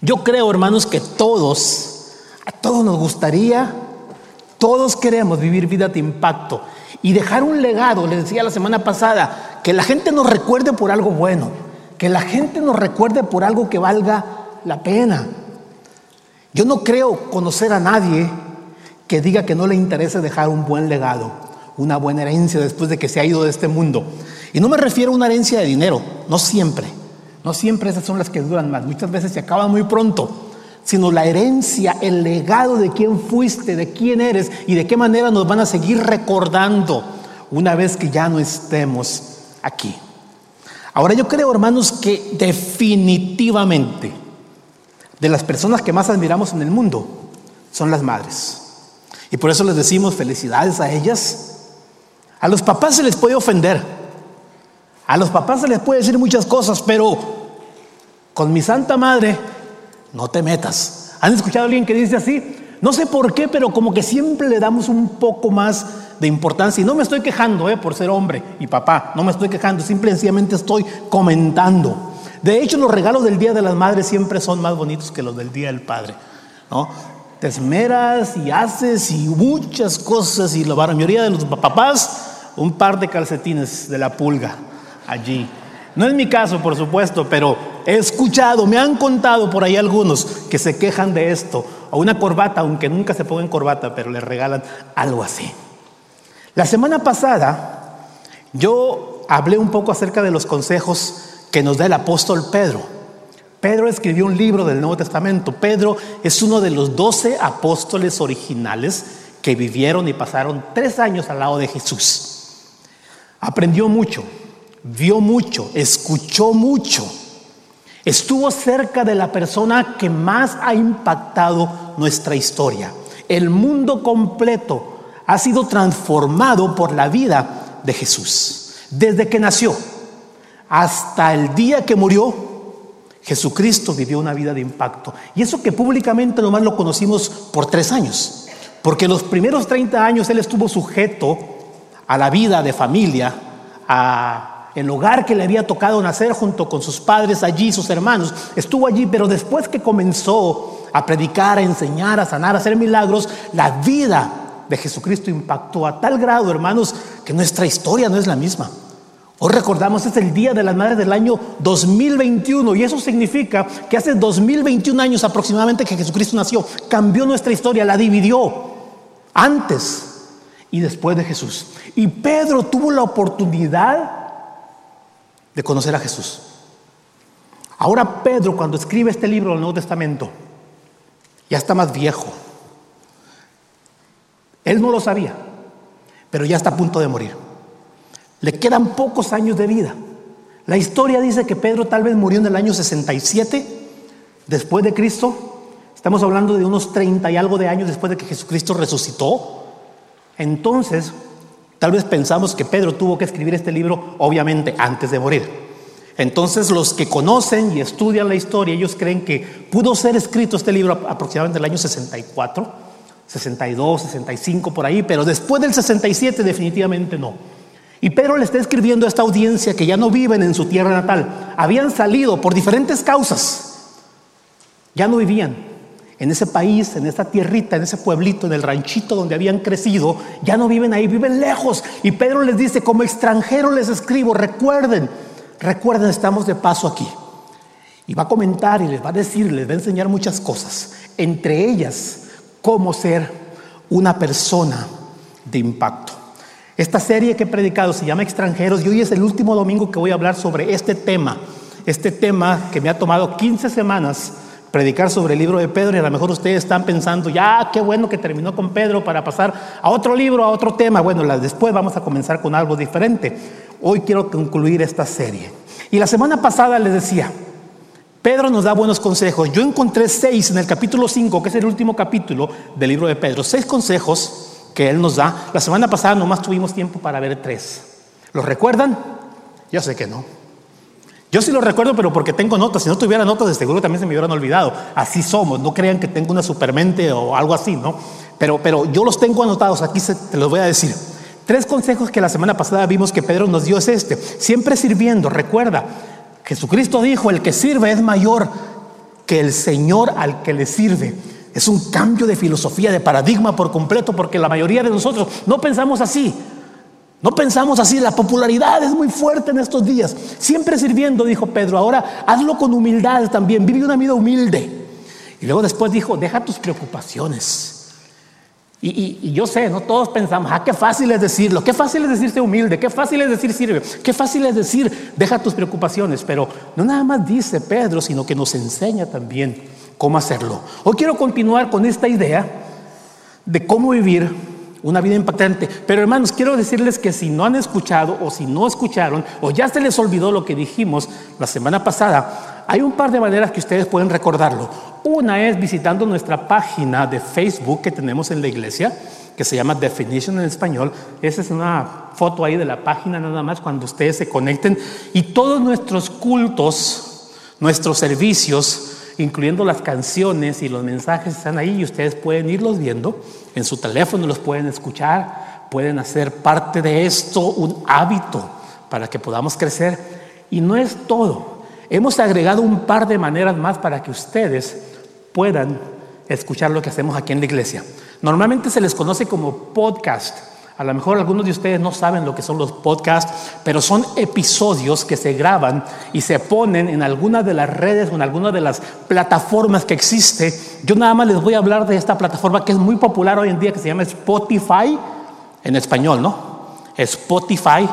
Yo creo, hermanos, que todos, a todos nos gustaría, todos queremos vivir vida de impacto y dejar un legado, les decía la semana pasada, que la gente nos recuerde por algo bueno, que la gente nos recuerde por algo que valga la pena. Yo no creo conocer a nadie que diga que no le interese dejar un buen legado, una buena herencia después de que se ha ido de este mundo. Y no me refiero a una herencia de dinero, no siempre. No siempre esas son las que duran más, muchas veces se acaban muy pronto, sino la herencia, el legado de quién fuiste, de quién eres y de qué manera nos van a seguir recordando una vez que ya no estemos aquí. Ahora yo creo, hermanos, que definitivamente de las personas que más admiramos en el mundo son las madres. Y por eso les decimos felicidades a ellas. A los papás se les puede ofender. A los papás se les puede decir muchas cosas, pero con mi Santa Madre no te metas. ¿Han escuchado a alguien que dice así? No sé por qué, pero como que siempre le damos un poco más de importancia. Y no me estoy quejando eh, por ser hombre y papá, no me estoy quejando, simplemente estoy comentando. De hecho, los regalos del Día de las Madres siempre son más bonitos que los del Día del Padre. ¿no? Te esmeras y haces y muchas cosas y la mayoría de los papás, un par de calcetines de la pulga allí. No es mi caso, por supuesto, pero he escuchado, me han contado por ahí algunos que se quejan de esto, o una corbata, aunque nunca se pongan corbata, pero le regalan algo así. La semana pasada yo hablé un poco acerca de los consejos que nos da el apóstol Pedro. Pedro escribió un libro del Nuevo Testamento. Pedro es uno de los doce apóstoles originales que vivieron y pasaron tres años al lado de Jesús. Aprendió mucho, vio mucho, escuchó mucho. Estuvo cerca de la persona que más ha impactado nuestra historia. El mundo completo ha sido transformado por la vida de Jesús. Desde que nació hasta el día que murió, Jesucristo vivió una vida de impacto. Y eso que públicamente nomás lo conocimos por tres años. Porque los primeros 30 años Él estuvo sujeto a la vida de familia, a el hogar que le había tocado nacer junto con sus padres allí, sus hermanos, estuvo allí, pero después que comenzó a predicar, a enseñar, a sanar, a hacer milagros, la vida de Jesucristo impactó a tal grado, hermanos, que nuestra historia no es la misma. Hoy recordamos, es el Día de las Madres del año 2021 y eso significa que hace 2021 años aproximadamente que Jesucristo nació, cambió nuestra historia, la dividió antes y después de Jesús. Y Pedro tuvo la oportunidad de conocer a Jesús. Ahora Pedro, cuando escribe este libro del Nuevo Testamento, ya está más viejo. Él no lo sabía, pero ya está a punto de morir. Le quedan pocos años de vida. La historia dice que Pedro tal vez murió en el año 67 después de Cristo. Estamos hablando de unos 30 y algo de años después de que Jesucristo resucitó. Entonces, Tal vez pensamos que Pedro tuvo que escribir este libro, obviamente, antes de morir. Entonces los que conocen y estudian la historia, ellos creen que pudo ser escrito este libro aproximadamente en el año 64, 62, 65 por ahí, pero después del 67 definitivamente no. Y Pedro le está escribiendo a esta audiencia que ya no viven en su tierra natal, habían salido por diferentes causas, ya no vivían en ese país, en esa tierrita, en ese pueblito, en el ranchito donde habían crecido, ya no viven ahí, viven lejos. Y Pedro les dice, como extranjero les escribo, recuerden, recuerden, estamos de paso aquí. Y va a comentar y les va a decir, les va a enseñar muchas cosas, entre ellas, cómo ser una persona de impacto. Esta serie que he predicado se llama Extranjeros y hoy es el último domingo que voy a hablar sobre este tema, este tema que me ha tomado 15 semanas predicar sobre el libro de Pedro y a lo mejor ustedes están pensando, ya, qué bueno que terminó con Pedro para pasar a otro libro, a otro tema. Bueno, después vamos a comenzar con algo diferente. Hoy quiero concluir esta serie. Y la semana pasada les decía, Pedro nos da buenos consejos. Yo encontré seis en el capítulo 5, que es el último capítulo del libro de Pedro. Seis consejos que él nos da. La semana pasada nomás tuvimos tiempo para ver tres. ¿Los recuerdan? Yo sé que no. Yo sí lo recuerdo, pero porque tengo notas. Si no tuviera notas, de seguro también se me hubieran olvidado. Así somos. No crean que tengo una supermente o algo así, ¿no? Pero, pero yo los tengo anotados. Aquí se, te los voy a decir. Tres consejos que la semana pasada vimos que Pedro nos dio es este. Siempre sirviendo. Recuerda, Jesucristo dijo, el que sirve es mayor que el Señor al que le sirve es un cambio de filosofía, de paradigma por completo, porque la mayoría de nosotros no pensamos así. No pensamos así, la popularidad es muy fuerte en estos días. Siempre sirviendo, dijo Pedro, ahora hazlo con humildad también, vive una vida humilde. Y luego después dijo, deja tus preocupaciones. Y, yo sé, no todos pensamos, ah, qué fácil es decirlo, qué fácil es decirse humilde, qué fácil es decir sirve, qué fácil es decir deja tus preocupaciones, pero no nada más dice Pedro, sino que nos enseña también cómo hacerlo. Hoy quiero continuar con esta idea de cómo vivir una vida impactante. Pero hermanos, quiero decirles que si no han escuchado o si no escucharon o ya se les olvidó lo que dijimos la semana pasada, hay un par de maneras que ustedes pueden recordarlo. Una es visitando nuestra página de Facebook que tenemos en la iglesia, que se llama Definition en español. Esa es una foto ahí de la página nada más cuando ustedes se conecten. Y todos nuestros cultos, nuestros servicios, incluyendo las canciones y los mensajes están ahí y ustedes pueden irlos viendo en su teléfono, los pueden escuchar, pueden hacer parte de esto un hábito para que podamos crecer. Y no es todo. Hemos agregado un par de maneras más para que ustedes puedan escuchar lo que hacemos aquí en la iglesia. Normalmente se les conoce como podcast. A lo mejor algunos de ustedes no saben lo que son los podcasts, pero son episodios que se graban y se ponen en alguna de las redes o en alguna de las plataformas que existe. Yo nada más les voy a hablar de esta plataforma que es muy popular hoy en día, que se llama Spotify, en español, ¿no? Spotify.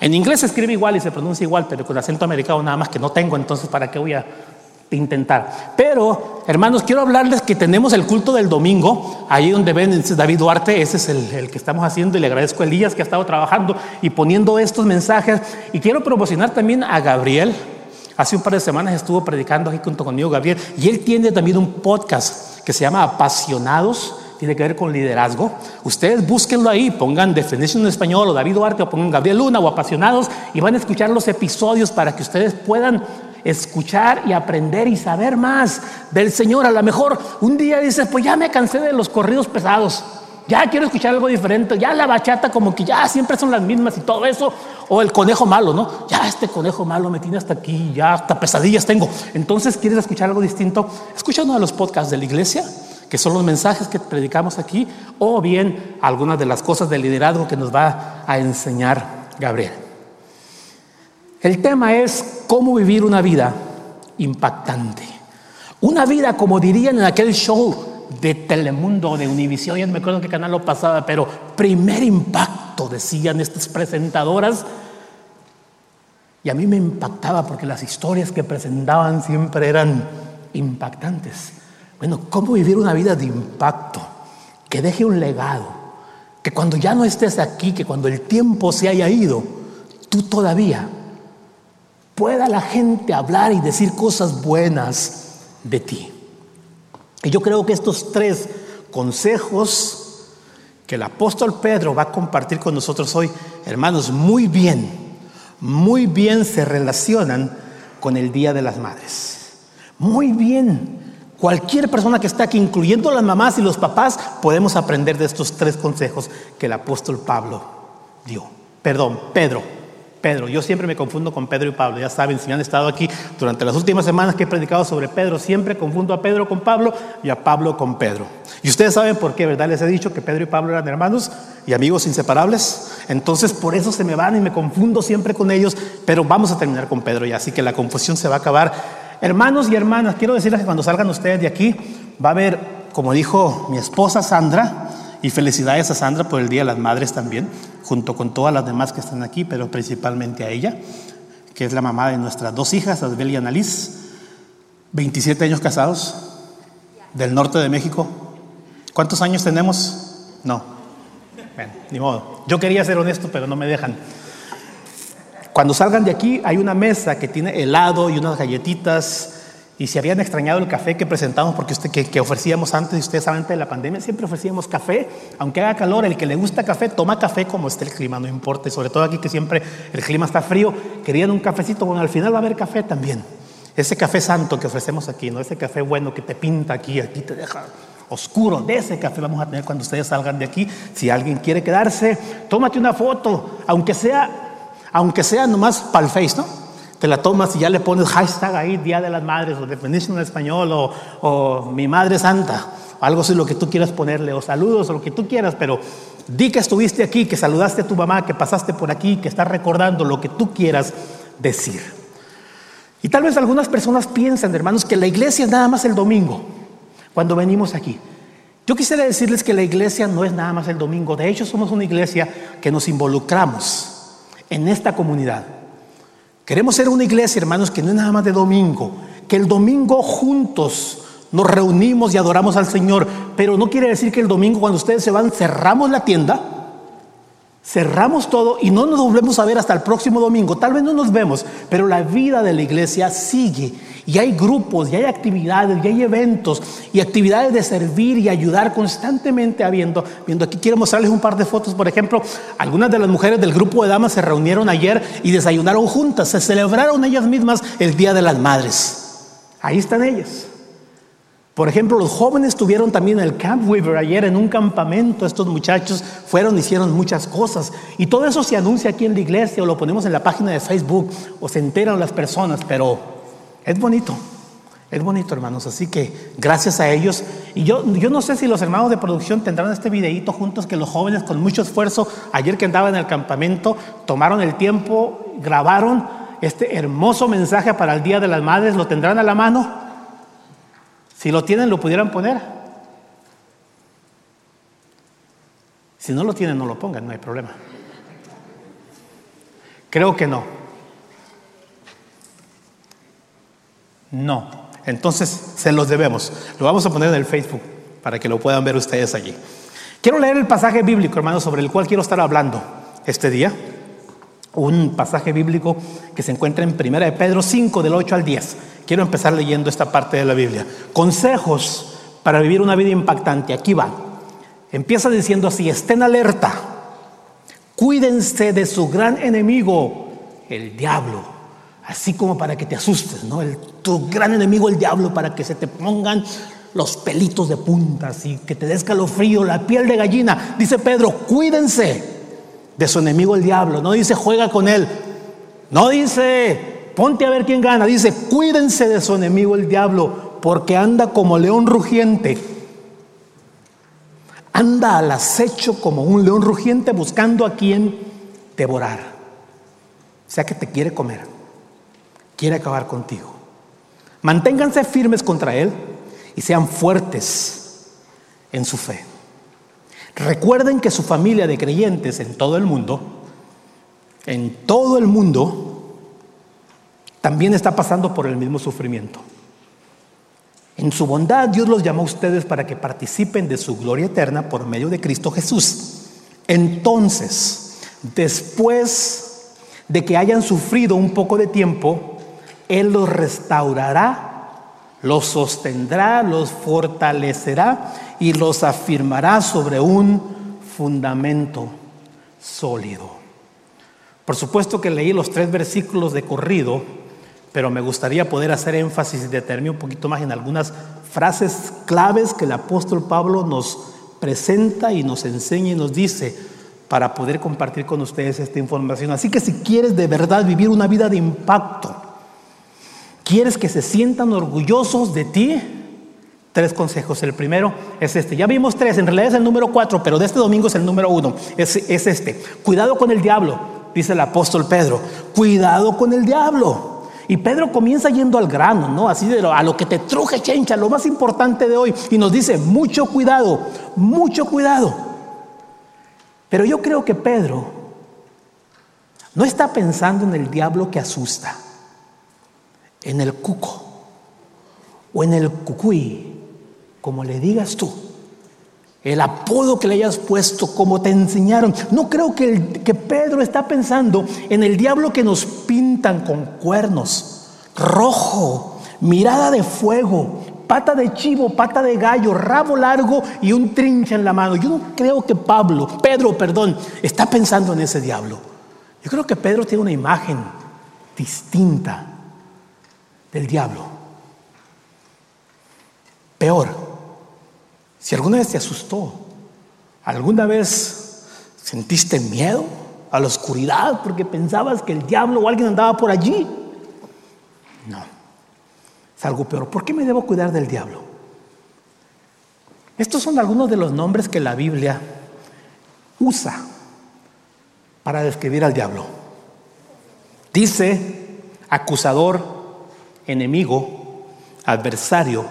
En inglés se escribe igual y se pronuncia igual, pero con acento americano nada más que no tengo, entonces ¿para qué voy a intentar? Pero, hermanos, quiero hablarles que tenemos el culto del domingo, ahí donde ven David Duarte, ese es el, que estamos haciendo y le agradezco a Elías que ha estado trabajando y poniendo estos mensajes. Y quiero promocionar también a Gabriel. Hace un par de semanas estuvo predicando aquí junto conmigo Gabriel y él tiene también un podcast que se llama Apasionados tiene que ver con liderazgo. Ustedes búsquenlo ahí, pongan Definition en español o David Duarte o pongan Gabriel Luna o Apasionados y van a escuchar los episodios para que ustedes puedan escuchar y aprender y saber más del Señor. A lo mejor un día dices, pues ya me cansé de los corridos pesados, ya quiero escuchar algo diferente, ya la bachata como que ya siempre son las mismas y todo eso, o el conejo malo, ¿no? Ya este conejo malo me tiene hasta aquí, ya hasta pesadillas tengo. Entonces, ¿quieres escuchar algo distinto? Escucha uno de los podcasts de la iglesia que son los mensajes que predicamos aquí, o bien algunas de las cosas del liderazgo que nos va a enseñar Gabriel. El tema es cómo vivir una vida impactante. Una vida, como dirían en aquel show de Telemundo, de Univisión, ya no me acuerdo qué canal lo pasaba, pero primer impacto, decían estas presentadoras. Y a mí me impactaba porque las historias que presentaban siempre eran impactantes. Bueno, ¿cómo vivir una vida de impacto? Que deje un legado. Que cuando ya no estés aquí, que cuando el tiempo se haya ido, tú todavía pueda la gente hablar y decir cosas buenas de ti. Y yo creo que estos tres consejos que el apóstol Pedro va a compartir con nosotros hoy, hermanos, muy bien, muy bien se relacionan con el Día de las Madres. Muy bien Cualquier persona que está aquí, incluyendo las mamás y los papás, podemos aprender de estos tres consejos que el apóstol Pablo dio. Perdón, Pedro. Pedro, yo siempre me confundo con Pedro y Pablo. Ya saben, si han estado aquí durante las últimas semanas que he predicado sobre Pedro, siempre confundo a Pedro con Pablo y a Pablo con Pedro. Y ustedes saben por qué, ¿verdad? Les he dicho que Pedro y Pablo eran hermanos y amigos inseparables. Entonces, por eso se me van y me confundo siempre con ellos. Pero vamos a terminar con Pedro ya, así que la confusión se va a acabar Hermanos y hermanas, quiero decirles que cuando salgan ustedes de aquí, va a haber, como dijo mi esposa Sandra, y felicidades a Sandra por el Día de las Madres también, junto con todas las demás que están aquí, pero principalmente a ella, que es la mamá de nuestras dos hijas, Asbel y Annalise, 27 años casados, del norte de México. ¿Cuántos años tenemos? No. Bueno, ni modo. Yo quería ser honesto, pero no me dejan. Cuando salgan de aquí hay una mesa que tiene helado y unas galletitas. Y si habían extrañado el café que presentamos, porque usted, que, ofrecíamos antes, y ustedes saben, antes de la pandemia siempre ofrecíamos café, aunque haga calor, el que le gusta café, toma café como esté el clima, no importa, sobre todo aquí que siempre el clima está frío, querían un cafecito, bueno, al final va a haber café también. Ese café santo que ofrecemos aquí, no ese café bueno que te pinta aquí, aquí te deja oscuro, de ese café vamos a tener cuando ustedes salgan de aquí. Si alguien quiere quedarse, tómate una foto, aunque sea aunque sea nomás para face, ¿no? Te la tomas y ya le pones hashtag ahí, Día de las Madres, o Definition en español, o, o Mi Madre Santa, o algo así, lo que tú quieras ponerle, o saludos, o lo que tú quieras, pero di que estuviste aquí, que saludaste a tu mamá, que pasaste por aquí, que estás recordando lo que tú quieras decir. Y tal vez algunas personas piensan, hermanos, que la iglesia es nada más el domingo, cuando venimos aquí. Yo quisiera decirles que la iglesia no es nada más el domingo, de hecho somos una iglesia que nos involucramos en esta comunidad. Queremos ser una iglesia, hermanos, que no es nada más de domingo, que el domingo juntos nos reunimos y adoramos al Señor, pero no quiere decir que el domingo cuando ustedes se van cerramos la tienda, cerramos todo y no nos volvemos a ver hasta el próximo domingo. Tal vez no nos vemos, pero la vida de la iglesia sigue y hay grupos, y hay actividades, y hay eventos, y actividades de servir y ayudar constantemente habiendo. Viendo aquí quiero mostrarles un par de fotos. Por ejemplo, algunas de las mujeres del grupo de damas se reunieron ayer y desayunaron juntas. Se celebraron ellas mismas el Día de las Madres. Ahí están ellas. Por ejemplo, los jóvenes estuvieron también el Camp Weaver ayer en un campamento. Estos muchachos fueron, hicieron muchas cosas. Y todo eso se anuncia aquí en la iglesia o lo ponemos en la página de Facebook o se enteran las personas, pero es bonito, es bonito, hermanos. Así que gracias a ellos. Y yo, yo no sé si los hermanos de producción tendrán este videíto juntos que los jóvenes con mucho esfuerzo, ayer que andaban en el campamento, tomaron el tiempo, grabaron este hermoso mensaje para el Día de las Madres. ¿Lo tendrán a la mano? Si lo tienen, lo pudieran poner. Si no lo tienen, no lo pongan, no hay problema. Creo que no. No. Entonces se los debemos. Lo vamos a poner en el Facebook para que lo puedan ver ustedes allí. Quiero leer el pasaje bíblico, hermanos, sobre el cual quiero estar hablando este día. Un pasaje bíblico que se encuentra en 1 de Pedro 5, del 8 al 10. Quiero empezar leyendo esta parte de la Biblia. Consejos para vivir una vida impactante. Aquí va. Empieza diciendo así, estén alerta. Cuídense de su gran enemigo, el diablo así como para que te asustes, ¿no? El, tu gran enemigo, el diablo, para que se te pongan los pelitos de punta, y que te dé escalofrío, la piel de gallina. Dice Pedro, cuídense de su enemigo el diablo. No dice juega con él. No dice ponte a ver quién gana. Dice cuídense de su enemigo el diablo, porque anda como león rugiente. Anda al acecho como un león rugiente buscando a quien devorar. O sea que te quiere comer quiere acabar contigo. Manténganse firmes contra Él y sean fuertes en su fe. Recuerden que su familia de creyentes en todo el mundo, en todo el mundo, también está pasando por el mismo sufrimiento. En su bondad Dios los llamó a ustedes para que participen de su gloria eterna por medio de Cristo Jesús. Entonces, después de que hayan sufrido un poco de tiempo, él los restaurará, los sostendrá, los fortalecerá y los afirmará sobre un fundamento sólido. Por supuesto que leí los tres versículos de corrido, pero me gustaría poder hacer énfasis y detenerme un poquito más en algunas frases claves que el apóstol Pablo nos presenta y nos enseña y nos dice para poder compartir con ustedes esta información. Así que si quieres de verdad vivir una vida de impacto, ¿Quieres que se sientan orgullosos de ti? Tres consejos. El primero es este. Ya vimos tres, en realidad es el número cuatro, pero de este domingo es el número uno. Es, este. Cuidado con el diablo, dice el apóstol Pedro. Cuidado con el diablo. Y Pedro comienza yendo al grano, ¿no? Así de lo, a lo que te truje, chencha, lo más importante de hoy. Y nos dice, mucho cuidado, mucho cuidado. Pero yo creo que Pedro no está pensando en el diablo que asusta en el cuco o en el cucuy, como le digas tú, el apodo que le hayas puesto, como te enseñaron. No creo que, que Pedro está pensando en el diablo que nos pintan con cuernos, rojo, mirada de fuego, pata de chivo, pata de gallo, rabo largo y un trincha en la mano. Yo no creo que Pablo, Pedro, perdón, está pensando en ese diablo. Yo creo que Pedro tiene una imagen distinta del diablo. Peor, si alguna vez te asustó, alguna vez sentiste miedo a la oscuridad porque pensabas que el diablo o alguien andaba por allí, No, es algo peor. ¿Por qué me debo cuidar del diablo? Estos son algunos de los nombres que la Biblia usa para describir al diablo. Dice acusador, enemigo, adversario,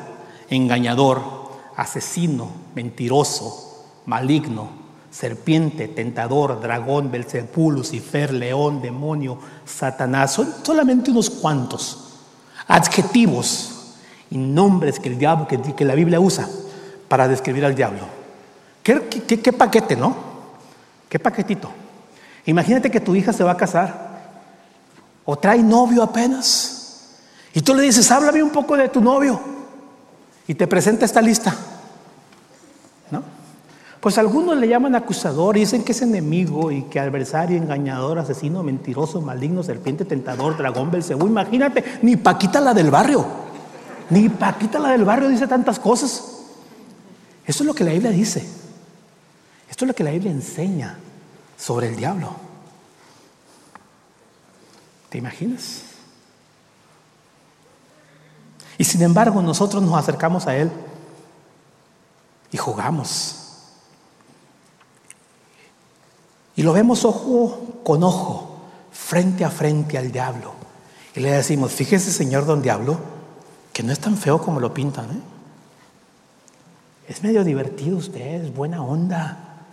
engañador, asesino, mentiroso, maligno, serpiente, tentador, dragón, Belzebú, Lucifer, león, demonio, Satanás. Son solamente unos cuantos adjetivos y nombres que el diablo, que, la Biblia usa para describir al diablo. ¿Qué, qué paquete, no? ¿Qué paquetito? Imagínate que tu hija se va a casar o trae novio apenas y tú le dices, háblame un poco de tu novio y te presenta esta lista. Pues algunos le llaman acusador y dicen que es enemigo y que adversario, engañador, asesino, mentiroso, maligno, serpiente, tentador, dragón, belcebú. Imagínate, ni Paquita la del barrio, ni Paquita la del barrio dice tantas cosas. Eso es lo que la Biblia dice. Esto es lo que la Biblia enseña sobre el diablo. ¿Te imaginas? Y sin embargo nosotros nos acercamos a Él y jugamos Y lo vemos ojo con ojo, frente a frente al diablo. Y le decimos, fíjese señor don diablo, que no es tan feo como lo pintan. ¿eh? Es medio divertido usted, es buena onda,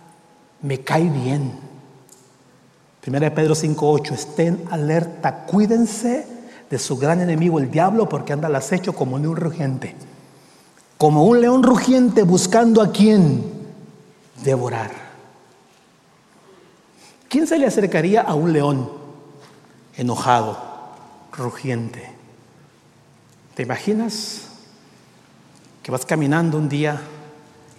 me cae bien. Primera de Pedro 5.8, estén alerta, cuídense de su gran enemigo el diablo porque anda al acecho como un león rugiente. Como un león rugiente buscando a quien devorar. ¿Quién se le acercaría a un león enojado, rugiente? ¿Te imaginas que vas caminando un día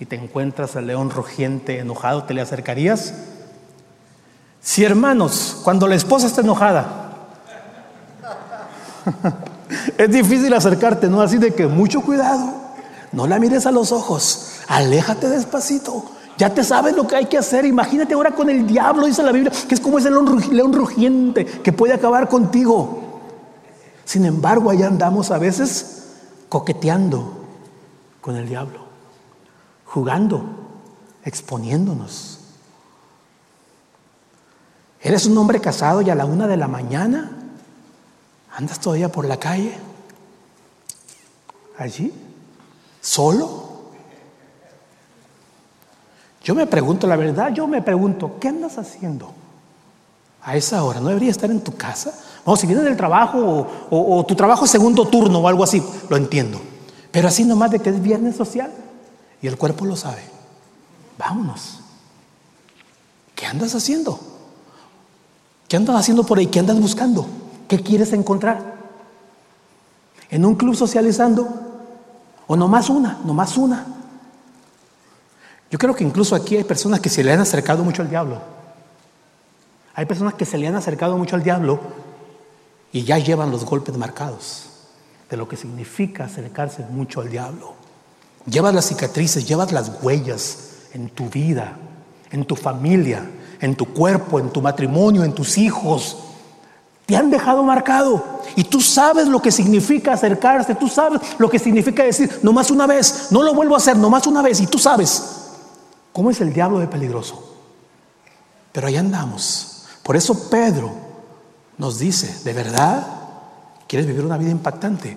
y te encuentras al león rugiente, enojado? ¿Te le acercarías? Si hermanos, cuando la esposa está enojada, es difícil acercarte, ¿no? Así de que mucho cuidado, no la mires a los ojos, aléjate despacito, ya te sabes lo que hay que hacer. Imagínate ahora con el diablo, dice la Biblia, que es como ese león rugiente que puede acabar contigo. Sin embargo, allá andamos a veces coqueteando con el diablo, jugando, exponiéndonos. Eres un hombre casado y a la una de la mañana andas todavía por la calle, allí, solo. Yo me pregunto, la verdad, yo me pregunto, ¿qué andas haciendo a esa hora? ¿No debería estar en tu casa? Vamos, si vienes del trabajo o, tu trabajo es segundo turno o algo así, lo entiendo. Pero así nomás de que es viernes social y el cuerpo lo sabe. Vámonos. ¿Qué andas haciendo? ¿Qué andas haciendo por ahí? ¿Qué andas buscando? ¿Qué quieres encontrar? ¿En un club socializando? ¿O nomás una? ¿Nomás una? Yo creo que incluso aquí hay personas que se le han acercado mucho al diablo. Hay personas que se le han acercado mucho al diablo y ya llevan los golpes marcados de lo que significa acercarse mucho al diablo. Llevas las cicatrices, llevas las huellas en tu vida, en tu familia, en tu cuerpo, en tu matrimonio, en tus hijos. Te han dejado marcado y tú sabes lo que significa acercarse, tú sabes lo que significa decir, nomás una vez, no lo vuelvo a hacer, nomás una vez y tú sabes. ¿Cómo es el diablo de peligroso? Pero ahí andamos. Por eso Pedro nos dice, ¿de verdad quieres vivir una vida impactante?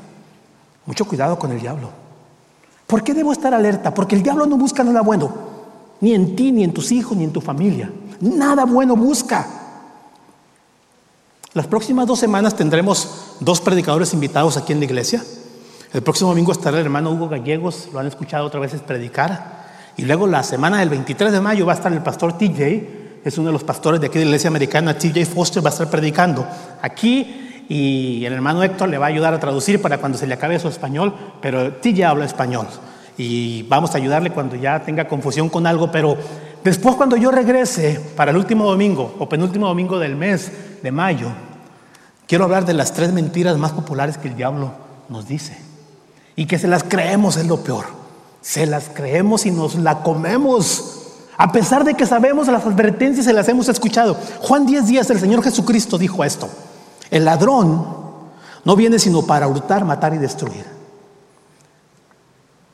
Mucho cuidado con el diablo. ¿Por qué debo estar alerta? Porque el diablo no busca nada bueno, ni en ti, ni en tus hijos, ni en tu familia. Nada bueno busca. Las próximas dos semanas tendremos dos predicadores invitados aquí en la iglesia. El próximo domingo estará el hermano Hugo Gallegos, lo han escuchado otra vez predicar. Y luego la semana del 23 de mayo va a estar el pastor TJ, es uno de los pastores de aquí de la iglesia americana, TJ Foster, va a estar predicando aquí y el hermano Héctor le va a ayudar a traducir para cuando se le acabe su español, pero TJ habla español y vamos a ayudarle cuando ya tenga confusión con algo, pero después cuando yo regrese para el último domingo o penúltimo domingo del mes de mayo, quiero hablar de las tres mentiras más populares que el diablo nos dice y que se las creemos es lo peor se las creemos y nos la comemos. A pesar de que sabemos las advertencias y las hemos escuchado. Juan 10 días el Señor Jesucristo dijo esto. El ladrón No viene sino para hurtar, matar y destruir.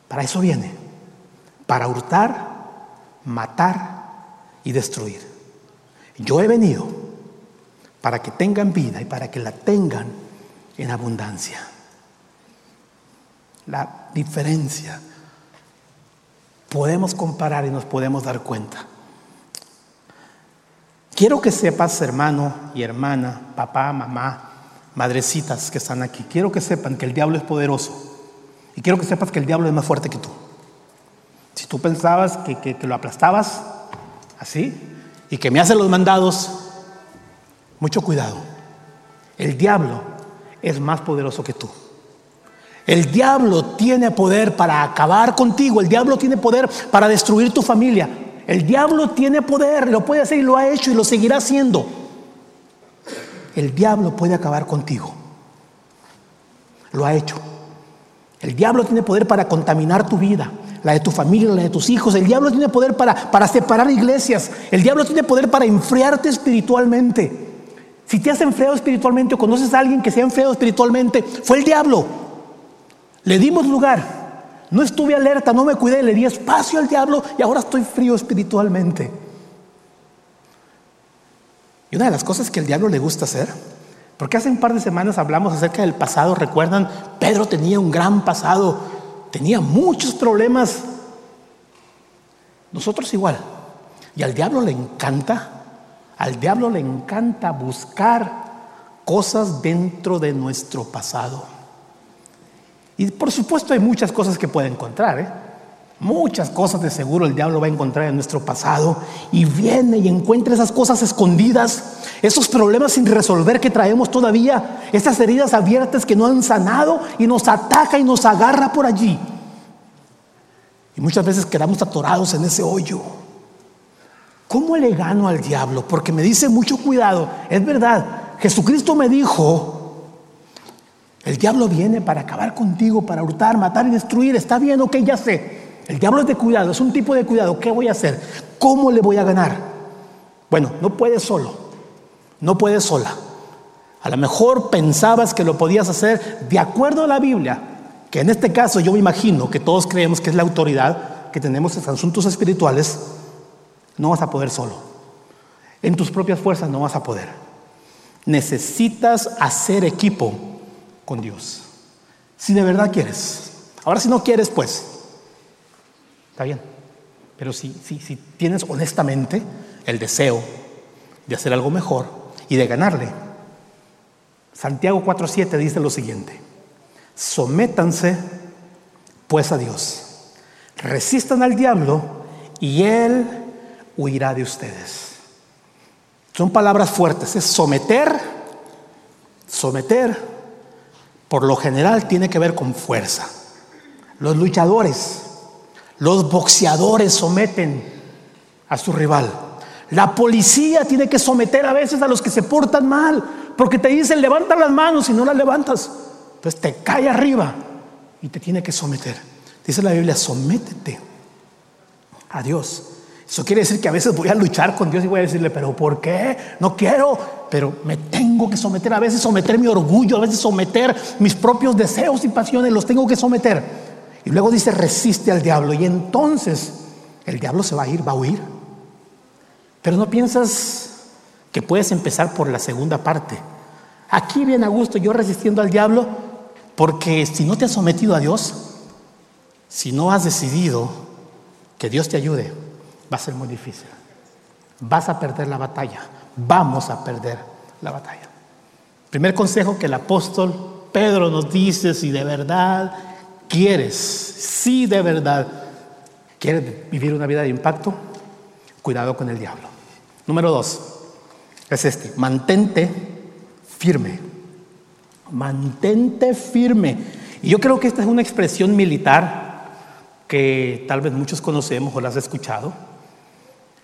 Para eso viene. Para hurtar, matar y destruir. Yo he venido para que tengan vida y para que la tengan en abundancia. La diferencia podemos comparar y nos podemos dar cuenta. Quiero que sepas, hermano y hermana, papá, mamá, madrecitas que están aquí, quiero que sepan que el diablo es poderoso. Y quiero que sepas que el diablo es más fuerte que tú. Si tú pensabas que, que, lo aplastabas así y que me hace los mandados, mucho cuidado. El diablo es más poderoso que tú. El diablo tiene poder para acabar contigo. El diablo tiene poder para destruir tu familia. El diablo tiene poder, lo puede hacer y lo ha hecho y lo seguirá haciendo. El diablo puede acabar contigo. Lo ha hecho. El diablo tiene poder para contaminar tu vida, la de tu familia, la de tus hijos. El diablo tiene poder para, para separar iglesias. El diablo tiene poder para enfriarte espiritualmente. Si te has enfriado espiritualmente o conoces a alguien que se ha enfriado espiritualmente, fue el diablo. Le dimos lugar. No estuve alerta, no me cuidé, le di espacio al diablo y ahora estoy frío espiritualmente. Y una de las cosas que el diablo le gusta hacer, porque hace un par de semanas hablamos acerca del pasado, recuerdan, Pedro tenía un gran pasado, tenía muchos problemas. Nosotros igual. Y al diablo le encanta, al diablo le encanta buscar cosas dentro de nuestro pasado. Y por supuesto hay muchas cosas que puede encontrar, ¿eh? Muchas cosas de seguro el diablo va a encontrar en nuestro pasado y viene y encuentra esas cosas escondidas, esos problemas sin resolver que traemos todavía, esas heridas abiertas que no han sanado y nos ataca y nos agarra por allí. Y muchas veces quedamos atorados en ese hoyo. ¿Cómo le gano al diablo? Porque me dice mucho cuidado. Es verdad, Jesucristo me dijo, el diablo viene para acabar contigo, para hurtar, matar y destruir. Está bien, ok, ya sé. El diablo es de cuidado, es un tipo de cuidado. ¿Qué voy a hacer? ¿Cómo le voy a ganar? Bueno, no puedes solo, no puedes sola. A lo mejor pensabas que lo podías hacer de acuerdo a la Biblia, que en este caso yo me imagino que todos creemos que es la autoridad que tenemos en asuntos espirituales. No vas a poder solo. En tus propias fuerzas no vas a poder. Necesitas hacer equipo con Dios. Si de verdad quieres. Ahora si no quieres, pues, está bien. Pero si, si, si tienes honestamente el deseo de hacer algo mejor y de ganarle, Santiago 4.7 dice lo siguiente, sométanse pues a Dios, resistan al diablo y él huirá de ustedes. Son palabras fuertes, es someter, someter por lo general tiene que ver con fuerza. Los luchadores, los boxeadores someten a su rival. La policía tiene que someter a veces a los que se portan mal, porque te dicen levanta las manos y no las levantas. Entonces te cae arriba y te tiene que someter. Dice la Biblia, sométete a Dios. Eso quiere decir que a veces voy a luchar con Dios y voy a decirle, pero ¿por qué? No quiero, pero me tengo que someter. A veces someter mi orgullo, a veces someter mis propios deseos y pasiones, los tengo que someter. Y luego dice, resiste al diablo. Y entonces el diablo se va a ir, va a huir. Pero no piensas que puedes empezar por la segunda parte. Aquí bien a gusto, yo resistiendo al diablo, porque si no te has sometido a Dios, si no has decidido que Dios te ayude, va a ser muy difícil. Vas a perder la batalla. Vamos a perder la batalla. Primer consejo que el apóstol Pedro nos dice, si de verdad quieres, si de verdad quieres vivir una vida de impacto, cuidado con el diablo. Número dos, es este, mantente firme. Mantente firme. Y yo creo que esta es una expresión militar que tal vez muchos conocemos o la has escuchado.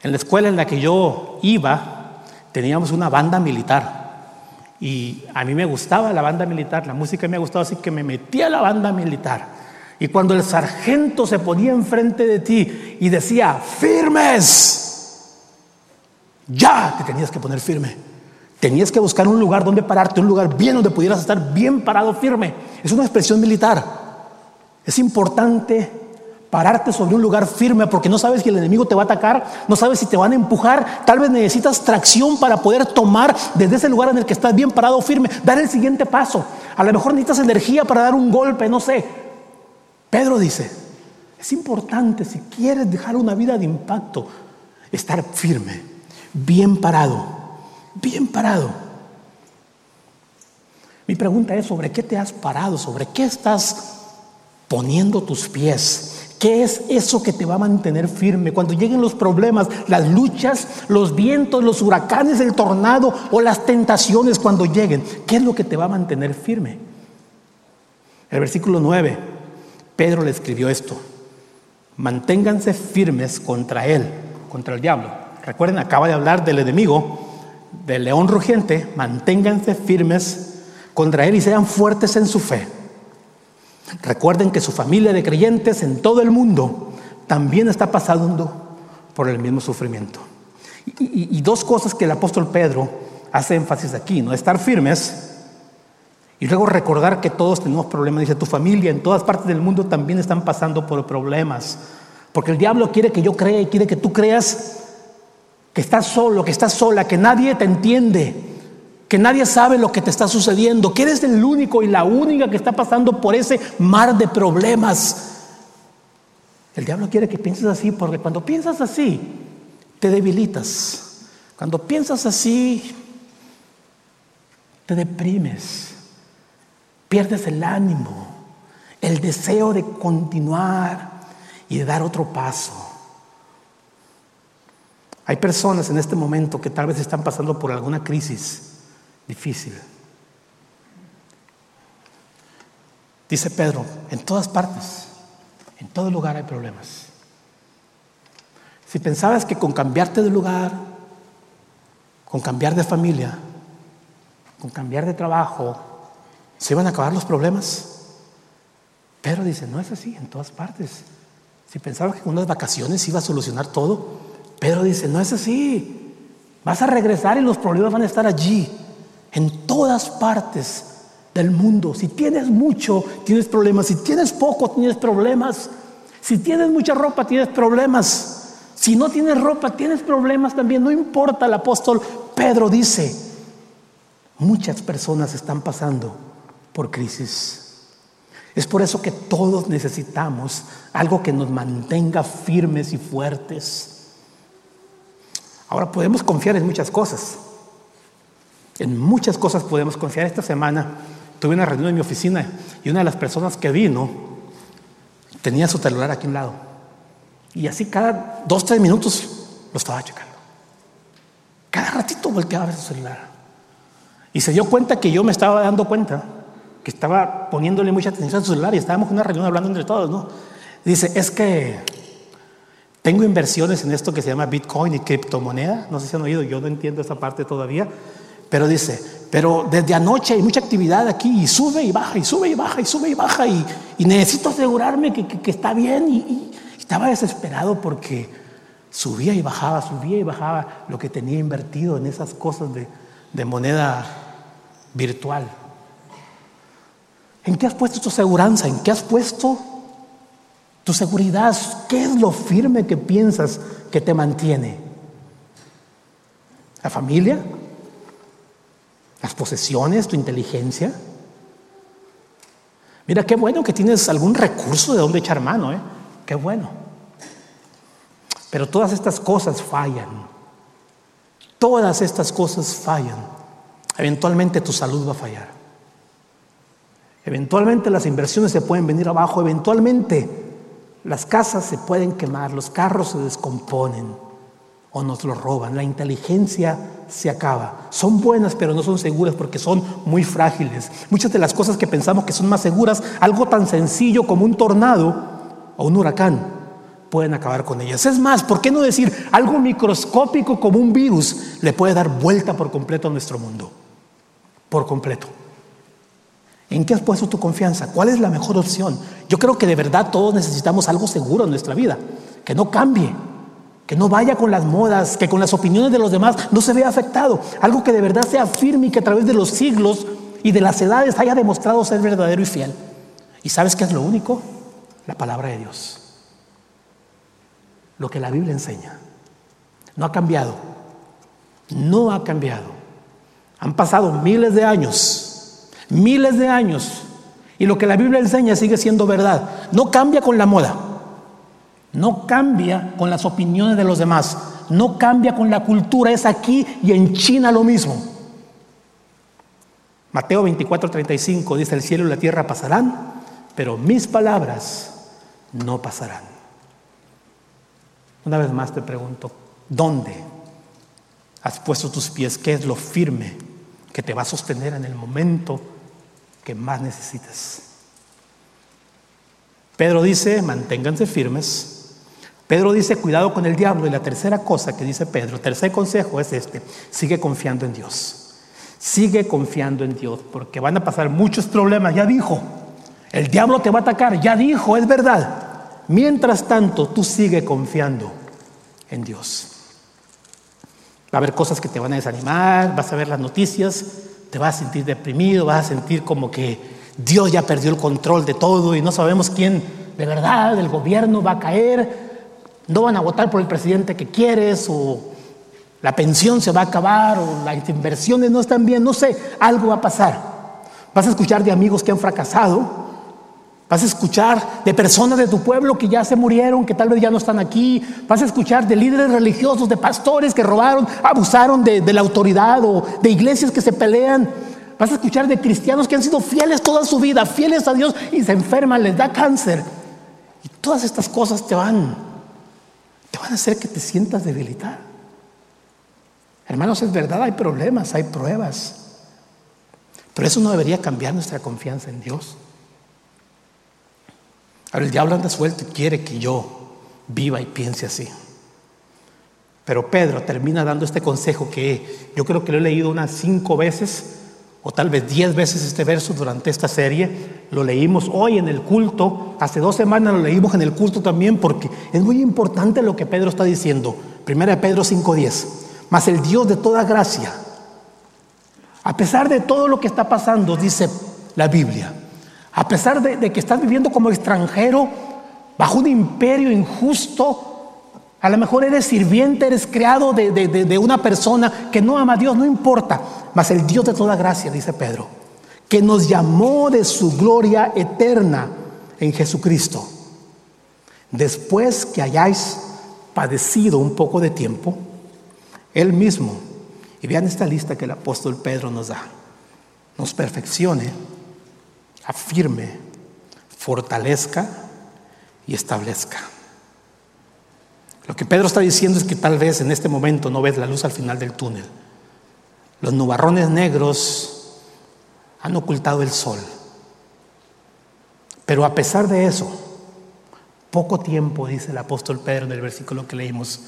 En la escuela en la que yo iba, teníamos una banda militar. Y a mí me gustaba la banda militar, la música me gustaba, así que me metí a la banda militar. Y cuando el sargento se ponía enfrente de ti y decía, firmes, ya te tenías que poner firme. Tenías que buscar un lugar donde pararte, un lugar bien donde pudieras estar bien parado firme. Es una expresión militar. Es importante pararte sobre un lugar firme porque no sabes si el enemigo te va a atacar, no sabes si te van a empujar, tal vez necesitas tracción para poder tomar desde ese lugar en el que estás bien parado firme, dar el siguiente paso. A lo mejor necesitas energía para dar un golpe, no sé. Pedro dice, es importante si quieres dejar una vida de impacto, estar firme, bien parado, bien parado. Mi pregunta es, ¿sobre qué te has parado? ¿Sobre qué estás poniendo tus pies? ¿Qué es eso que te va a mantener firme cuando lleguen los problemas, las luchas, los vientos, los huracanes, el tornado o las tentaciones cuando lleguen? ¿Qué es lo que te va a mantener firme? El versículo 9, Pedro le escribió esto. Manténganse firmes contra él, contra el diablo. Recuerden, acaba de hablar del enemigo, del león rugiente. Manténganse firmes contra él y sean fuertes en su fe. Recuerden que su familia de creyentes en todo el mundo también está pasando por el mismo sufrimiento. Y, dos cosas que el apóstol Pedro hace énfasis aquí, ¿no? Estar firmes y luego recordar que todos tenemos problemas. Dice, tu familia en todas partes del mundo también están pasando por problemas. Porque el diablo quiere que yo crea y quiere que tú creas que estás solo, que estás sola, que nadie te entiende, que nadie sabe lo que te está sucediendo, que eres el único y la única que está pasando por ese mar de problemas. El diablo quiere que pienses así porque cuando piensas así, te debilitas. Cuando piensas así, te deprimes, pierdes el ánimo, el deseo de continuar y de dar otro paso. Hay personas en este momento que tal vez están pasando por alguna crisis difícil. Dice Pedro, en todas partes, en todo lugar hay problemas. Si pensabas que con cambiarte de lugar, con cambiar de familia, con cambiar de trabajo, se iban a acabar los problemas, Pedro dice, no es así, en todas partes. Si pensabas que con unas vacaciones iba a solucionar todo, Pedro dice, no es así. Vas a regresar y los problemas van a estar allí en todas partes del mundo. Si tienes mucho, tienes problemas. Si tienes poco, tienes problemas. Si tienes mucha ropa, tienes problemas. Si no tienes ropa, tienes problemas también. No importa, el apóstol Pedro dice, muchas personas están pasando por crisis. Es por eso que todos necesitamos algo que nos mantenga firmes y fuertes. Ahora podemos confiar en muchas cosas. En muchas cosas podemos confiar. Esta semana tuve una reunión en mi oficina y una de las personas que vino tenía su celular aquí a un lado. Y así cada dos, tres minutos lo estaba checando. Cada ratito volteaba a ver su celular. Y se dio cuenta que yo me estaba dando cuenta que estaba poniéndole mucha atención a su celular y estábamos en una reunión hablando entre todos, ¿no? Dice, es que tengo inversiones en esto que se llama Bitcoin y criptomoneda. No sé si han oído, yo no entiendo esa parte todavía. Pero dice, pero desde anoche hay mucha actividad aquí y sube y baja y sube y baja y sube y baja y, necesito asegurarme que, está bien y, estaba desesperado porque subía y bajaba, subía y bajaba lo que tenía invertido en esas cosas de, de moneda virtual. ¿En qué has puesto tu seguridad? ¿En qué has puesto tu seguridad? ¿Qué es lo firme que piensas que te mantiene? ¿La familia? Las posesiones, tu inteligencia. Mira, qué bueno que tienes algún recurso de donde echar mano, ¿eh? Qué bueno. Pero todas estas cosas fallan. Todas estas cosas fallan. Eventualmente tu salud va a fallar. Eventualmente las inversiones se pueden venir abajo. Eventualmente las casas se pueden quemar, los carros se descomponen o nos lo roban. La inteligencia se acaba. Son buenas, pero no son seguras porque son muy frágiles. Muchas de las cosas que pensamos que son más seguras, algo tan sencillo como un tornado o un huracán, pueden acabar con ellas. Es más, ¿por qué no decir algo microscópico como un virus le puede dar vuelta por completo a nuestro mundo? Por completo. ¿En qué has puesto tu confianza? ¿Cuál es la mejor opción? Yo creo que de verdad todos necesitamos algo seguro en nuestra vida, que no cambie, que no vaya con las modas, que con las opiniones de los demás no se vea afectado, algo que de verdad sea firme y que a través de los siglos y de las edades haya demostrado ser verdadero y fiel. ¿Y sabes qué es lo único? La palabra de Dios. Lo que la Biblia enseña. No ha cambiado. No ha cambiado. Han pasado miles de años, miles de años, y lo que la Biblia enseña sigue siendo verdad. No cambia con la moda. No cambia con las opiniones de los demás. No cambia con la cultura. Es aquí y en China lo mismo. Mateo 24, 35 dice, el cielo y la tierra pasarán, pero mis palabras no pasarán. Una vez más te pregunto, ¿dónde has puesto tus pies? ¿Qué es lo firme que te va a sostener en el momento que más necesites? Pedro dice, manténganse firmes Pedro dice, cuidado con el diablo. Y la tercera cosa que dice Pedro, tercer consejo es este, sigue confiando en Dios. Sigue confiando en Dios, porque van a pasar muchos problemas. Ya dijo, el diablo te va a atacar, ya dijo, es verdad. Mientras tanto, tú sigue confiando en Dios. Va a haber cosas que te van a desanimar, vas a ver las noticias, te vas a sentir deprimido, vas a sentir como que Dios ya perdió el control de todo y no sabemos quién de verdad, el gobierno va a caer, no van a votar por el presidente que quieres o la pensión se va a acabar o las inversiones no están bien, no sé, algo va a pasar. Vas a escuchar de amigos que han fracasado, vas a escuchar de personas de tu pueblo que ya se murieron, que tal vez ya no están aquí, vas a escuchar de líderes religiosos, de pastores que robaron, abusaron de, de la autoridad o de iglesias que se pelean. Vas a escuchar de cristianos que han sido fieles toda su vida, fieles a Dios y se enferman, les da cáncer. Y todas estas cosas te van van a hacer que te sientas debilitar. Hermanos, es verdad, hay problemas, hay pruebas. Pero eso no debería cambiar nuestra confianza en Dios. Ahora el diablo anda suelto y quiere que yo viva y piense así. Pero Pedro termina dando este consejo que yo creo que lo he leído unas cinco veces o tal vez diez veces este verso durante esta serie. Lo leímos hoy en el culto, hace dos semanas lo leímos en el culto también porque es muy importante lo que Pedro está diciendo. Primera de Pedro 5.10. Mas el Dios de toda gracia, a pesar de todo lo que está pasando, dice la Biblia, a pesar de, que estás viviendo como extranjero bajo un imperio injusto, a lo mejor eres sirviente, eres creado de, una persona que no ama a Dios, no importa. Mas el Dios de toda gracia, dice Pedro, que nos llamó de su gloria eterna en Jesucristo, después que hayáis padecido un poco de tiempo, Él mismo, y vean esta lista que el apóstol Pedro nos da, nos perfeccione, afirme, fortalezca y establezca. Lo que Pedro está diciendo es que tal vez en este momento no ves la luz al final del túnel. Los nubarrones negros han ocultado el sol. Pero a pesar de eso, poco tiempo, dice el apóstol Pedro en el versículo que leímos,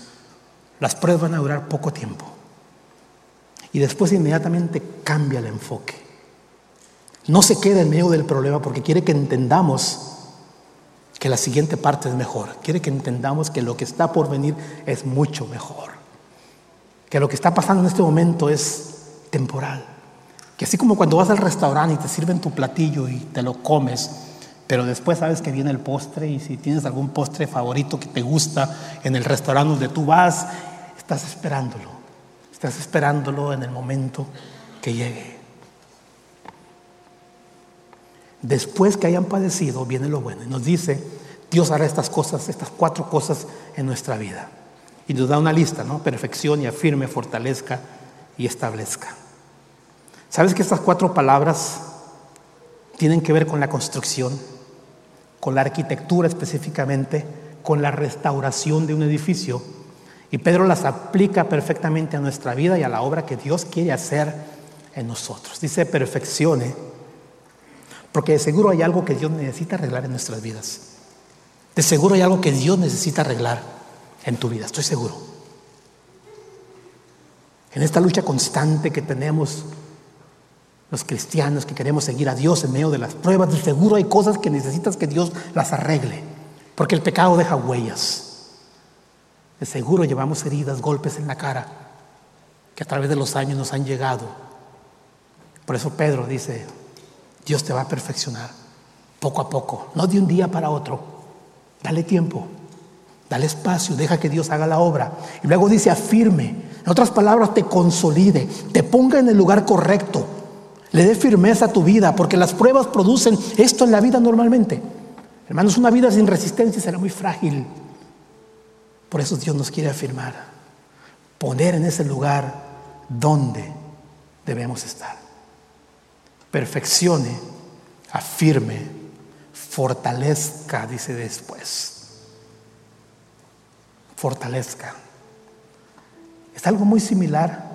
las pruebas van a durar poco tiempo. Y después inmediatamente cambia el enfoque. No se queda en medio del problema porque quiere que entendamos que la siguiente parte es mejor. Quiere que entendamos que lo que está por venir es mucho mejor. Que lo que está pasando en este momento es temporal. Que así como cuando vas al restaurante y te sirven tu platillo y te lo comes, pero después sabes que viene el postre y si tienes algún postre favorito que te gusta en el restaurante donde tú vas, estás esperándolo. Estás esperándolo en el momento que llegue. Después que hayan padecido, viene lo bueno. Y nos dice, Dios hará estas cosas, estas cuatro cosas en nuestra vida. Y nos da una lista, ¿no? Perfección y afirme, fortalezca y establezca. ¿Sabes que estas cuatro palabras tienen que ver con la construcción, con la arquitectura específicamente, con la restauración de un edificio? Y Pedro las aplica perfectamente a nuestra vida y a la obra que Dios quiere hacer en nosotros. Dice perfeccione porque de seguro hay algo que Dios necesita arreglar en nuestras vidas. De seguro hay algo que Dios necesita arreglar en tu vida, estoy seguro. En esta lucha constante que tenemos los cristianos que queremos seguir a Dios en medio de las pruebas, de seguro hay cosas que necesitas que Dios las arregle, porque el pecado deja huellas. de seguro llevamos heridas, golpes en la cara, que a través de los años nos han llegado. Por eso Pedro dice, Dios te va a perfeccionar poco a poco, no de un día para otro. Dale tiempo, dale espacio, deja que Dios haga la obra. Y luego dice, afirme, en otras palabras, te consolide, te ponga en el lugar correcto, le dé firmeza a tu vida, porque las pruebas producen esto en la vida normalmente. Hermanos, una vida sin resistencia será muy frágil. Por eso Dios nos quiere afirmar, poner en ese lugar donde debemos estar. Perfeccione, afirme, fortalezca, dice después. Fortalezca. Es algo muy similar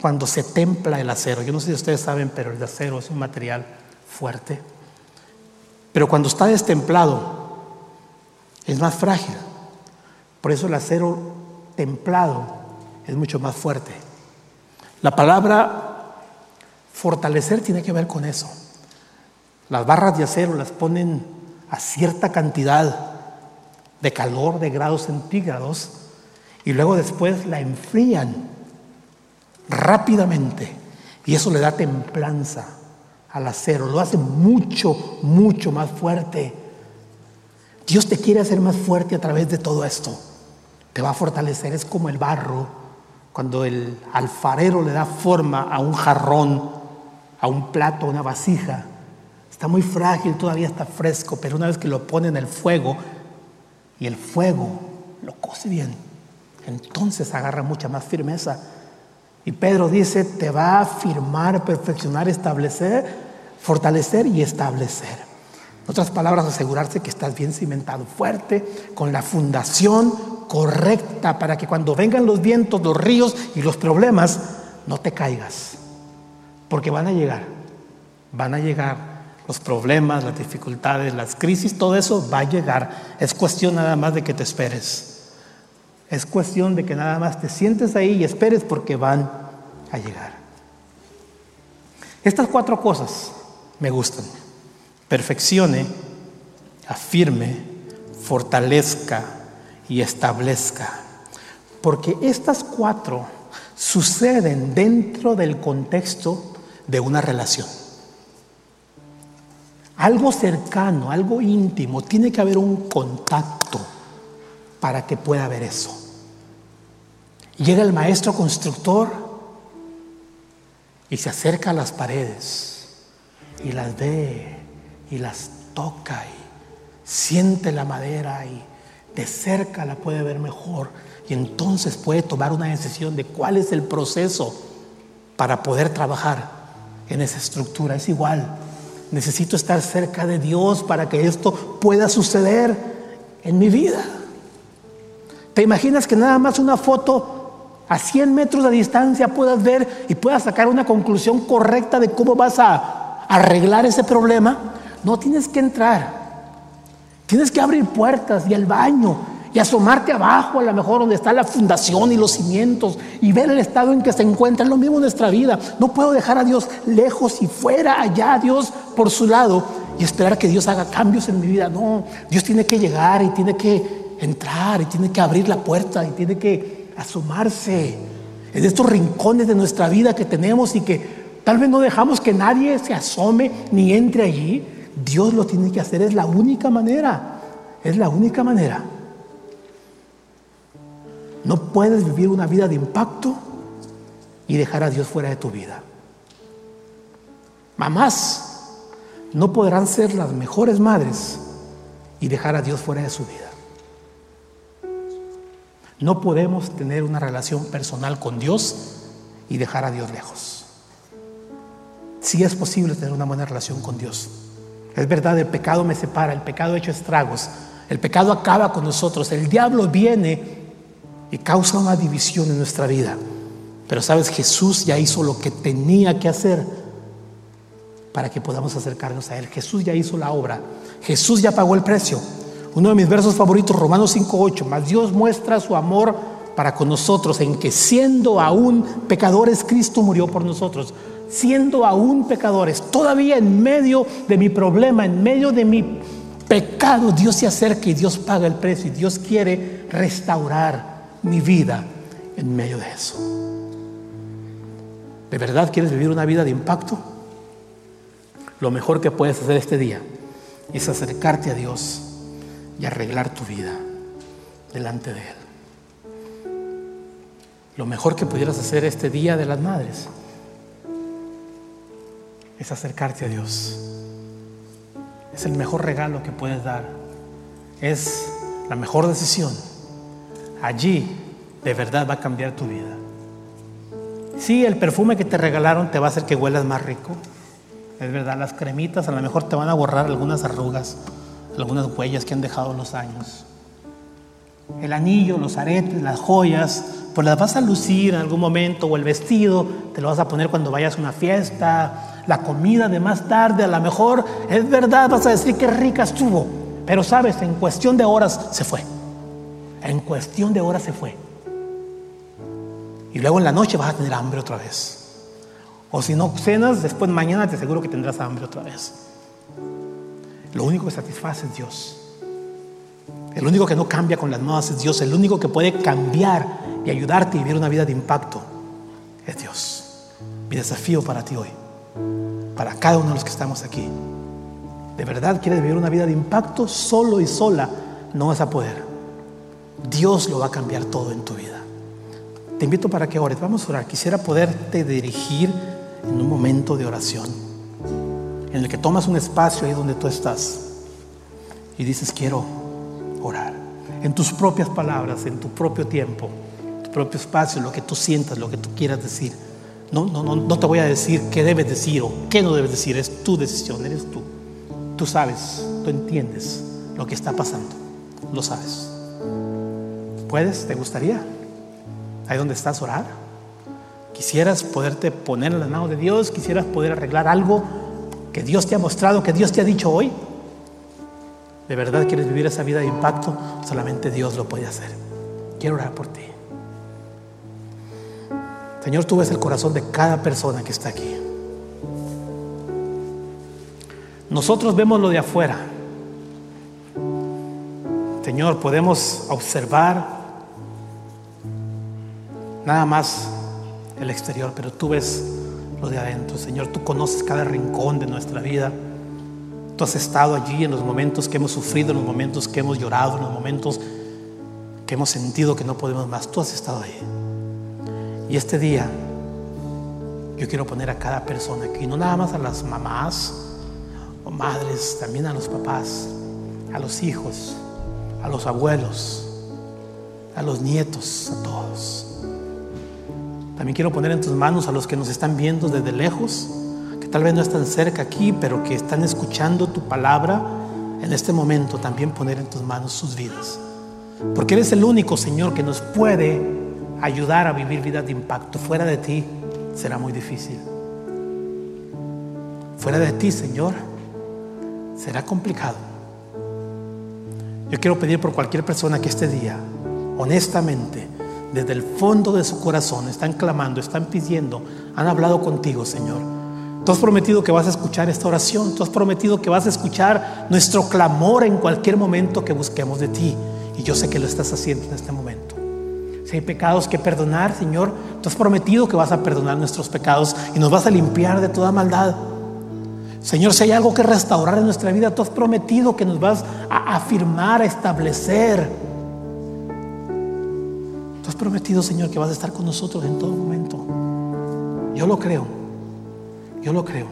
cuando se templa el acero. Yo no sé si ustedes saben, pero el acero es un material fuerte. Pero cuando está destemplado, es más frágil. Por eso el acero templado es mucho más fuerte. La palabra fortalecer tiene que ver con eso. Las barras de acero las ponen a cierta cantidad de calor de grados centígrados y luego después la enfrían rápidamente y eso le da templanza al acero, lo hace mucho, mucho más fuerte. Dios te quiere hacer más fuerte a través de todo esto. Te va a fortalecer, es como el barro, cuando el alfarero le da forma a un jarrón, a un plato, a una vasija. Está muy frágil, todavía está fresco, pero una vez que lo pone en el fuego y el fuego lo cose bien, entonces agarra mucha más firmeza y Pedro dice, te va a afirmar, perfeccionar, establecer, fortalecer y establecer. En otras palabras, asegurarse que estás bien cimentado, fuerte, con la fundación correcta para que cuando vengan los vientos, los ríos y los problemas, no te caigas. Porque van a llegar, van a llegar los problemas, las dificultades, las crisis, todo eso va a llegar. Es cuestión nada más de que te esperes. Es cuestión de que nada más te sientes ahí y esperes porque van a llegar. Estas cuatro cosas me gustan. Perfeccione, afirme, fortalezca y establezca. Porque estas cuatro suceden dentro del contexto de una relación. Algo cercano, algo íntimo, tiene que haber un contacto para que pueda haber eso. Llega el maestro constructor y se acerca a las paredes y las ve y las toca y siente la madera y de cerca la puede ver mejor y entonces puede tomar una decisión de cuál es el proceso para poder trabajar en esa estructura. Es igual, necesito estar cerca de Dios para que esto pueda suceder en mi vida. ¿Te imaginas que nada más una foto a 100 metros de distancia puedas ver y puedas sacar una conclusión correcta de cómo vas a arreglar ese problema, no tienes que entrar. Tienes que abrir puertas y el baño asomarte abajo, a lo mejor donde está la fundación y los cimientos y ver el estado en que se encuentra. Es lo mismo en nuestra vida. No puedo dejar a Dios lejos y fuera, allá, Dios por su lado y esperar que Dios haga cambios en mi vida. No, Dios tiene que llegar y tiene que entrar y tiene que abrir la puerta y tiene que asomarse en estos rincones de nuestra vida que tenemos y que tal vez no dejamos que nadie se asome ni entre allí. Dios lo tiene que hacer, es la única manera, es la única manera. No puedes vivir una vida de impacto y dejar a Dios fuera de tu vida. Mamás no podrán ser las mejores madres y dejar a Dios fuera de su vida. No podemos tener una relación personal con Dios y dejar a Dios lejos. Sí es posible tener una buena relación con Dios. Es verdad, el pecado me separa, el pecado ha hecho estragos, el pecado acaba con nosotros, el diablo viene y causa una división en nuestra vida. Pero sabes, Jesús ya hizo lo que tenía que hacer para que podamos acercarnos a Él. Jesús ya hizo la obra, Jesús ya pagó el precio. Uno de mis versos favoritos, Romanos 5.8, más Dios muestra su amor para con nosotros en que siendo aún pecadores, Cristo murió por nosotros. Siendo aún pecadores, todavía en medio de mi problema, en medio de mi pecado, Dios se acerca y Dios paga el precio y Dios quiere restaurar mi vida en medio de eso. ¿De verdad quieres vivir una vida de impacto? Lo mejor que puedes hacer este día es acercarte a Dios y arreglar tu vida delante de Él. Lo mejor que pudieras hacer este día de las madres es acercarte a Dios. Es el mejor regalo que puedes dar. Es la mejor decisión. Allí de verdad va a cambiar tu vida. Sí, el perfume que te regalaron te va a hacer que huelas más rico. Es verdad, las cremitas a lo mejor te van a borrar algunas arrugas, algunas huellas que han dejado los años. El anillo, los aretes, las joyas, pues las vas a lucir en algún momento, o el vestido, te lo vas a poner cuando vayas a una fiesta, la comida de más tarde, a lo mejor, es verdad, vas a decir que rica estuvo, pero sabes, en cuestión de horas se fue. En cuestión de horas se fue. Y luego en la noche vas a tener hambre otra vez. O si no cenas, después mañana te aseguro que tendrás hambre otra vez. Lo único que satisface es Dios. El único que no cambia con las modas es Dios. El único que puede cambiar y ayudarte a vivir una vida de impacto es Dios. Mi desafío para ti hoy, para cada uno de los que estamos aquí. ¿De verdad quieres vivir una vida de impacto? Solo y sola no vas a poder. Dios lo va a cambiar todo en tu vida. Te invito para que ores. Vamos a orar. Quisiera poderte dirigir en un momento de oración, en el que tomas un espacio ahí donde tú estás y dices, quiero orar. En tus propias palabras, en tu propio tiempo, tu propio espacio, lo que tú sientas, lo que tú quieras decir. No, no, no, no te voy a decir qué debes decir o qué no debes decir, es tu decisión, eres tú. Tú sabes, tú entiendes lo que está pasando, lo sabes. ¿Puedes? ¿Te gustaría? Ahí donde estás orar. Quisieras poderte poner en la mano de Dios, quisieras poder arreglar algo que Dios te ha mostrado, que Dios te ha dicho hoy. ¿De verdad quieres vivir esa vida de impacto? Solamente Dios lo puede hacer. Quiero orar por ti. Señor, tú ves el corazón de cada persona que está aquí. Nosotros vemos lo de afuera. Señor, podemos observar nada más el exterior, pero tú ves lo de adentro. Señor, tú conoces cada rincón de nuestra vida. Tú has estado allí en los momentos que hemos sufrido, en los momentos que hemos llorado, en los momentos que hemos sentido que no podemos más. Tú has estado ahí. Y este día yo quiero poner a cada persona aquí, no nada más a las mamás o madres, también a los papás, a los hijos, a los abuelos, a los nietos, a todos. También quiero poner en tus manos a los que nos están viendo desde lejos, que tal vez no están cerca aquí, pero que están escuchando tu palabra en este momento, también poner en tus manos sus vidas. Porque eres el único, Señor, que nos puede ayudar a vivir vidas de impacto. Fuera de ti será muy difícil. Fuera de ti, Señor, será complicado. Yo quiero pedir por cualquier persona que este día, honestamente, desde el fondo de su corazón están clamando, están pidiendo, han hablado contigo, Señor. Tú has prometido que vas a escuchar esta oración, tú has prometido que vas a escuchar nuestro clamor en cualquier momento que busquemos de ti. Y yo sé que lo estás haciendo en este momento. Si hay pecados que perdonar, Señor, tú has prometido que vas a perdonar nuestros pecados y nos vas a limpiar de toda maldad. Señor, si hay algo que restaurar en nuestra vida, tú has prometido que nos vas a afirmar, a establecer has prometido, Señor, que vas a estar con nosotros en todo momento. Yo lo creo. Yo lo creo.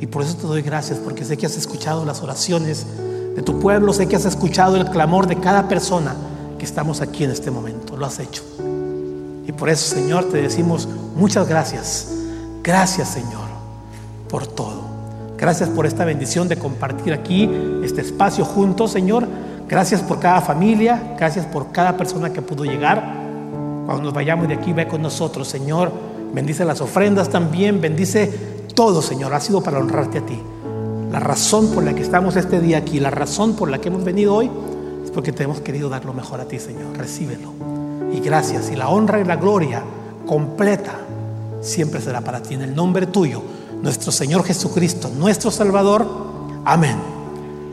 Y por eso te doy gracias, porque sé que has escuchado las oraciones de tu pueblo, sé que has escuchado el clamor de cada persona que estamos aquí en este momento. Lo has hecho. Y por eso, Señor, te decimos muchas gracias. Gracias, Señor, por todo. Gracias por esta bendición de compartir aquí este espacio juntos, Señor Gracias por cada familia, gracias por cada persona que pudo llegar. Cuando nos vayamos de aquí, ve con nosotros, Señor. Bendice las ofrendas también, bendice todo, Señor. Ha sido para honrarte a ti. La razón por la que estamos este día aquí, la razón por la que hemos venido hoy, es porque te hemos querido dar lo mejor a ti, Señor. Recíbelo. Y gracias. Y la honra y la gloria completa siempre será para ti. En el nombre tuyo, nuestro Señor Jesucristo, nuestro Salvador. Amén.